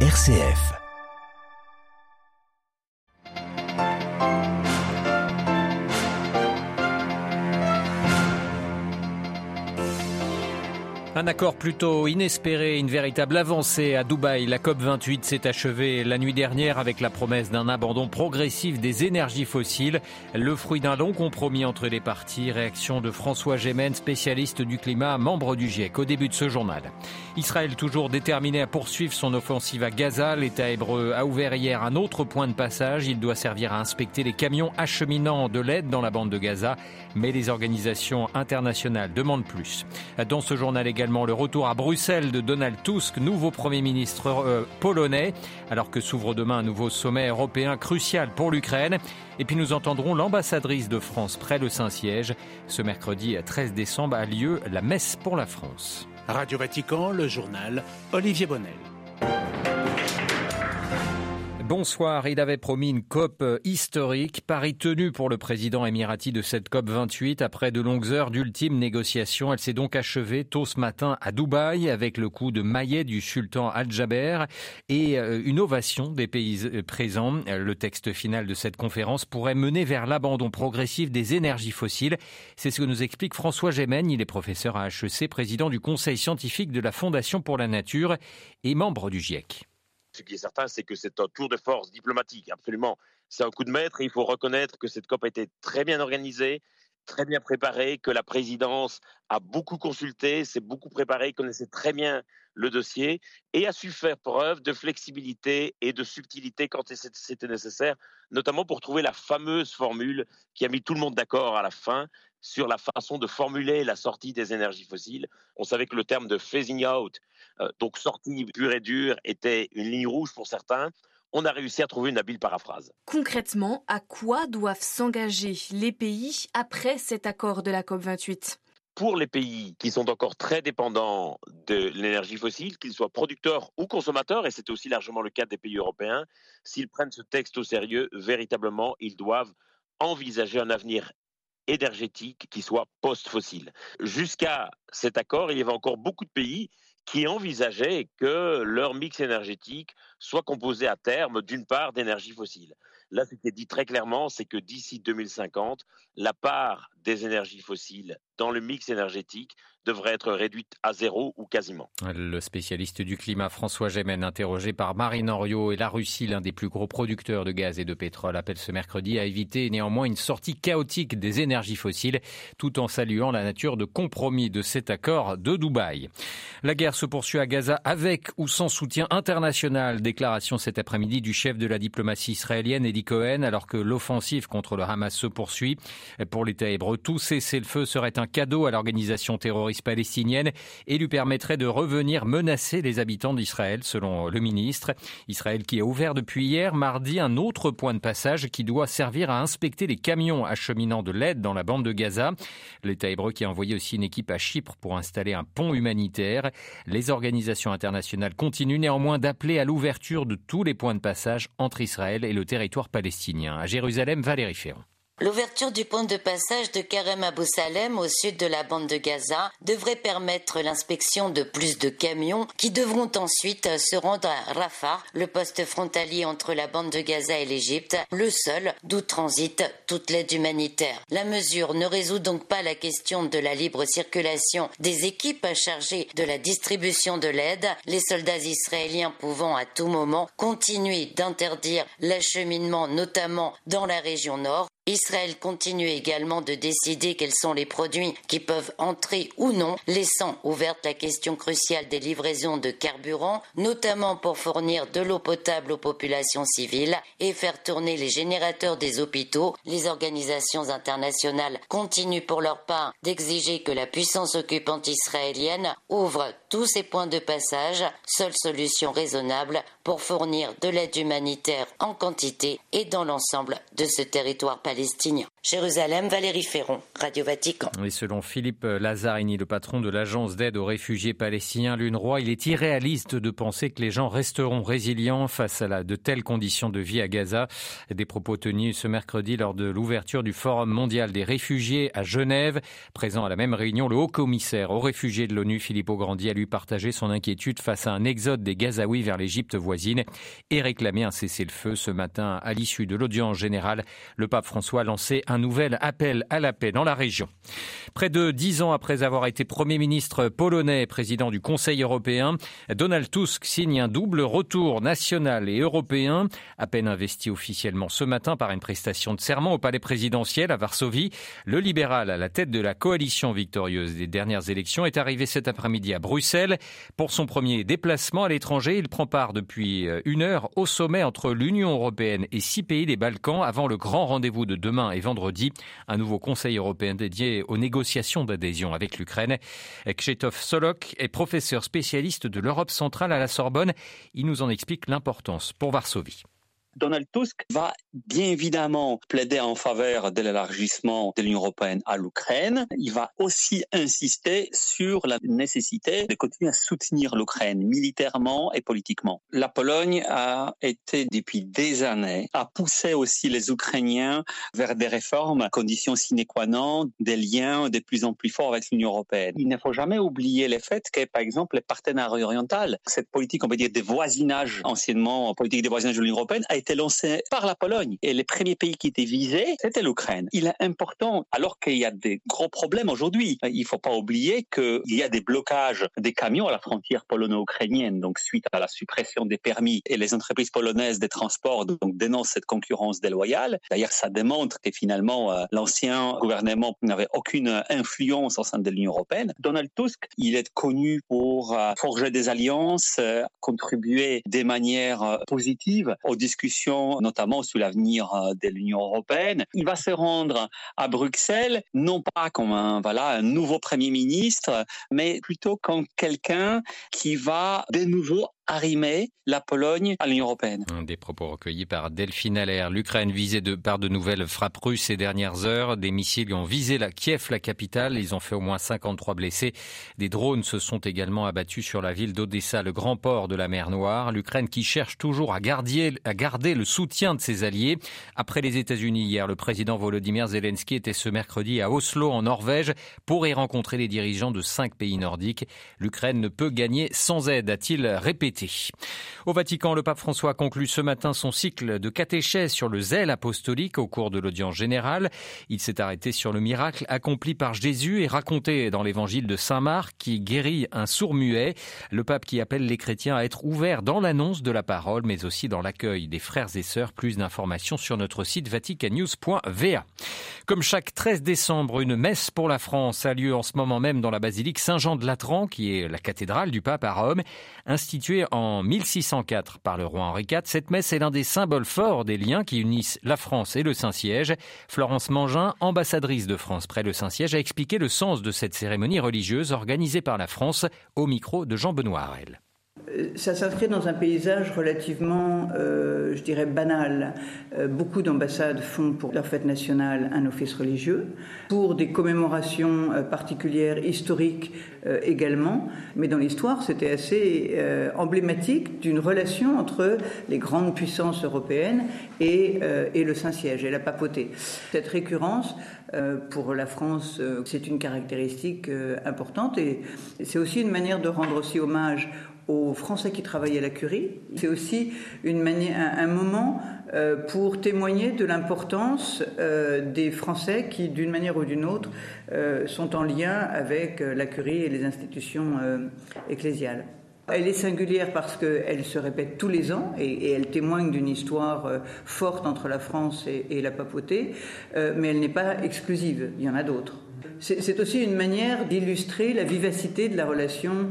RCF. Un accord plutôt inespéré, une véritable avancée à Dubaï. La COP28 s'est achevée la nuit dernière avec la promesse d'un abandon progressif des énergies fossiles. Le fruit d'un long compromis entre les parties. Réaction de François Gémen, spécialiste du climat, membre du GIEC, au début de ce journal. Israël toujours déterminé à poursuivre son offensive à Gaza. L'État hébreu a ouvert hier un autre point de passage. Il doit servir à inspecter les camions acheminant de l'aide dans la bande de Gaza. Mais les organisations internationales demandent plus. Dans ce journal également, le retour à Bruxelles de Donald Tusk, nouveau Premier ministre euh, polonais, alors que s'ouvre demain un nouveau sommet européen crucial pour l'Ukraine. Et puis nous entendrons l'ambassadrice de France près le Saint-Siège. Ce mercredi 13 décembre a lieu la messe pour la France. Radio Vatican, le journal Olivier Bonnel. Bonsoir. Il avait promis une COP historique, pari tenu pour le président émirati de cette COP 28. Après de longues heures d'ultimes négociations, elle s'est donc achevée tôt ce matin à Dubaï avec le coup de maillet du sultan Al-Jaber et euh, une ovation des pays euh, présents. Le texte final de cette conférence pourrait mener vers l'abandon progressif des énergies fossiles. C'est ce que nous explique François Gémen. Il est professeur à HEC, président du conseil scientifique de la Fondation pour la nature et membre du GIEC. Ce qui est certain, c'est que c'est un tour de force diplomatique, absolument. C'est un coup de maître il faut reconnaître que cette COP a été très bien organisée, très bien préparée, que la présidence a beaucoup consulté, s'est beaucoup préparée, connaissait très bien le dossier et a su faire preuve de flexibilité et de subtilité quand c'était nécessaire, notamment pour trouver la fameuse formule qui a mis tout le monde d'accord à la fin sur la façon de formuler la sortie des énergies fossiles. On savait que le terme de phasing out, euh, donc sortie pure et dure, était une ligne rouge pour certains. On a réussi à trouver une habile paraphrase. Concrètement, à quoi doivent s'engager les pays après cet accord de la COP28? Pour les pays qui sont encore très dépendants de l'énergie fossile, qu'ils soient producteurs ou consommateurs, et c'est aussi largement le cas des pays européens, s'ils prennent ce texte au sérieux, véritablement, ils doivent envisager un avenir énergétique qui soit post-fossile. Jusqu'à cet accord, il y avait encore beaucoup de pays qui envisageaient que leur mix énergétique soit composé à terme d'une part d'énergie fossile. Là, ce qui est dit très clairement, c'est que d'ici 2050, la part des énergies fossiles dans le mix énergétique devrait être réduite à zéro ou quasiment. Le spécialiste du climat François Gémen, interrogé par Marine Henriot et la Russie, l'un des plus gros producteurs de gaz et de pétrole, appelle ce mercredi à éviter néanmoins une sortie chaotique des énergies fossiles, tout en saluant la nature de compromis de cet accord de Dubaï. La guerre se poursuit à Gaza avec ou sans soutien international. Déclaration cet après-midi du chef de la diplomatie israélienne, Cohen, alors que l'offensive contre le Hamas se poursuit. Pour l'État hébreu, tout cessez-le-feu serait un cadeau à l'organisation terroriste palestinienne et lui permettrait de revenir menacer les habitants d'Israël, selon le ministre. Israël qui a ouvert depuis hier, mardi, un autre point de passage qui doit servir à inspecter les camions acheminant de l'aide dans la bande de Gaza. L'État hébreu qui a envoyé aussi une équipe à Chypre pour installer un pont humanitaire. Les organisations internationales continuent néanmoins d'appeler à l'ouverture de tous les points de passage entre Israël et le territoire palestinien. À Jérusalem, Valérie Ferrand. L'ouverture du pont de passage de Karem Abou Salem au sud de la bande de Gaza devrait permettre l'inspection de plus de camions qui devront ensuite se rendre à Rafah, le poste frontalier entre la bande de Gaza et l'Égypte, le seul d'où transite toute l'aide humanitaire. La mesure ne résout donc pas la question de la libre circulation des équipes chargées de la distribution de l'aide, les soldats israéliens pouvant à tout moment continuer d'interdire l'acheminement notamment dans la région nord Israël continue également de décider quels sont les produits qui peuvent entrer ou non, laissant ouverte la question cruciale des livraisons de carburant, notamment pour fournir de l'eau potable aux populations civiles et faire tourner les générateurs des hôpitaux. Les organisations internationales continuent pour leur part d'exiger que la puissance occupante israélienne ouvre tous ces points de passage, seule solution raisonnable pour fournir de l'aide humanitaire en quantité et dans l'ensemble de ce territoire palestinien. Palestiniens. Jérusalem, Valérie Ferron, Radio Vatican. Et selon Philippe Lazzarini, le patron de l'agence d'aide aux réfugiés palestiniens, l'UNRWA, il est irréaliste de penser que les gens resteront résilients face à de telles conditions de vie à Gaza. Des propos tenus ce mercredi lors de l'ouverture du Forum mondial des réfugiés à Genève. Présent à la même réunion, le haut commissaire aux réfugiés de l'ONU, Philippe Grandi, a lui partagé son inquiétude face à un exode des Gazaouis vers l'Égypte voisine et réclamé un cessez-le-feu ce matin à l'issue de l'audience générale. Le pape François a lancé un nouvel appel à la paix dans la région. Près de dix ans après avoir été Premier ministre polonais et président du Conseil européen, Donald Tusk signe un double retour national et européen, à peine investi officiellement ce matin par une prestation de serment au palais présidentiel à Varsovie. Le libéral à la tête de la coalition victorieuse des dernières élections est arrivé cet après-midi à Bruxelles. Pour son premier déplacement à l'étranger, il prend part depuis euh, une heure au sommet entre l'Union européenne et six pays des Balkans avant le grand rendez-vous de demain et vendredi, un nouveau Conseil européen dédié aux négociations d'adhésion avec l'Ukraine. Kchetov Solok est professeur spécialiste de l'Europe centrale à la Sorbonne. Il nous en explique l'importance pour Varsovie. Donald Tusk va bien évidemment plaider en faveur de l'élargissement de l'Union européenne à l'Ukraine. Il va aussi insister sur la nécessité de continuer à soutenir l'Ukraine militairement et politiquement. La Pologne a été depuis des années, a poussé aussi les Ukrainiens vers des réformes, conditions sine qua non, des liens de plus en plus forts avec l'Union européenne. Il ne faut jamais oublier le fait que, par exemple, les partenariats oriental, cette politique, on va dire, de voisinage, anciennement politique de voisinage de l'Union européenne, a été été lancé par la Pologne. Et les premiers pays qui étaient visés, c'était l'Ukraine. Il est important, alors qu'il y a des gros problèmes aujourd'hui, il ne faut pas oublier qu'il y a des blocages des camions à la frontière polono-ukrainienne, donc suite à la suppression des permis. Et les entreprises polonaises des transports donc, dénoncent cette concurrence déloyale. D'ailleurs, ça démontre que finalement, euh, l'ancien gouvernement n'avait aucune influence au sein de l'Union européenne. Donald Tusk, il est connu pour euh, forger des alliances, euh, contribuer des manières positives aux discussions notamment sur l'avenir euh, de l'Union européenne. Il va se rendre à Bruxelles, non pas comme un, voilà, un nouveau Premier ministre, mais plutôt comme quelqu'un qui va de nouveau arrimer la Pologne à l'Union européenne. Des propos recueillis par Delphine Allaire. L'Ukraine visée par de nouvelles frappes russes ces dernières heures. Des missiles ont visé la Kiev, la capitale. Ils ont fait au moins 53 blessés. Des drones se sont également abattus sur la ville d'Odessa, le grand port de la mer Noire. L'Ukraine qui cherche toujours à garder, à garder le soutien de ses alliés. Après les États-Unis hier, le président Volodymyr Zelensky était ce mercredi à Oslo, en Norvège, pour y rencontrer les dirigeants de cinq pays nordiques. L'Ukraine ne peut gagner sans aide, a-t-il répété. Au Vatican, le pape François conclut ce matin son cycle de catéchèse sur le zèle apostolique au cours de l'audience générale. Il s'est arrêté sur le miracle accompli par Jésus et raconté dans l'évangile de Saint Marc qui guérit un sourd muet. Le pape qui appelle les chrétiens à être ouverts dans l'annonce de la parole, mais aussi dans l'accueil des frères et sœurs. Plus d'informations sur notre site vaticanews.va. Comme chaque 13 décembre, une messe pour la France a lieu en ce moment même dans la basilique Saint-Jean de Latran, qui est la cathédrale du pape à Rome, instituée en 1604 par le roi Henri IV, cette messe est l'un des symboles forts des liens qui unissent la France et le Saint-Siège. Florence Mangin, ambassadrice de France près le Saint-Siège, a expliqué le sens de cette cérémonie religieuse organisée par la France au micro de Jean-Benoît Harel. Euh, ça s'inscrit dans un paysage relativement, euh, je dirais, banal. Euh, beaucoup d'ambassades font pour leur fête nationale un office religieux, pour des commémorations particulières, historiques également. Mais dans l'histoire, c'était assez emblématique d'une relation entre les grandes puissances européennes et, et le Saint-Siège et la papauté. Cette récurrence, pour la France, c'est une caractéristique importante et c'est aussi une manière de rendre aussi hommage aux Français qui travaillaient à la Curie. C'est aussi une manière, un, moment euh, pour témoigner de l'importance euh, des Français qui, d'une manière ou d'une autre, euh, sont en lien avec la Curie et les institutions ecclésiales. Elle est singulière parce qu'elle se répète tous les ans et, elle témoigne d'une histoire forte entre la France et la papauté, mais elle n'est pas exclusive, il y en a d'autres. C'est aussi une manière d'illustrer la vivacité de la relation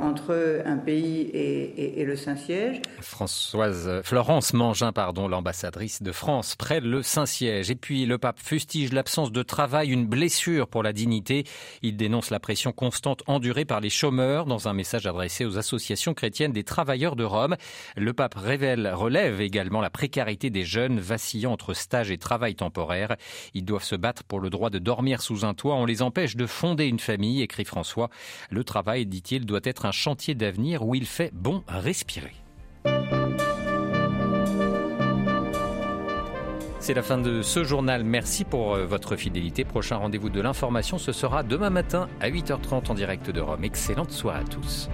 entre un pays et, le Saint-Siège. Françoise Florence Mangin, pardon, l'ambassadrice de France près le Saint-Siège. Et puis le pape fustige l'absence de travail, une blessure pour la dignité. Il dénonce la pression constante endurée par les chômeurs dans un message adressé aux associations chrétiennes des travailleurs de Rome. Le pape relève également la précarité des jeunes vacillant entre stage et travail temporaire. Ils doivent se battre pour le droit de dormir sous un toit. On les empêche de fonder une famille, écrit François. Le travail, dit-il, doit être un chantier d'avenir où il fait bon respirer. C'est la fin de ce journal. Merci pour euh, votre fidélité. Prochain rendez-vous de l'information, ce sera demain matin à 8h30 en direct de Rome. Excellente soirée à tous.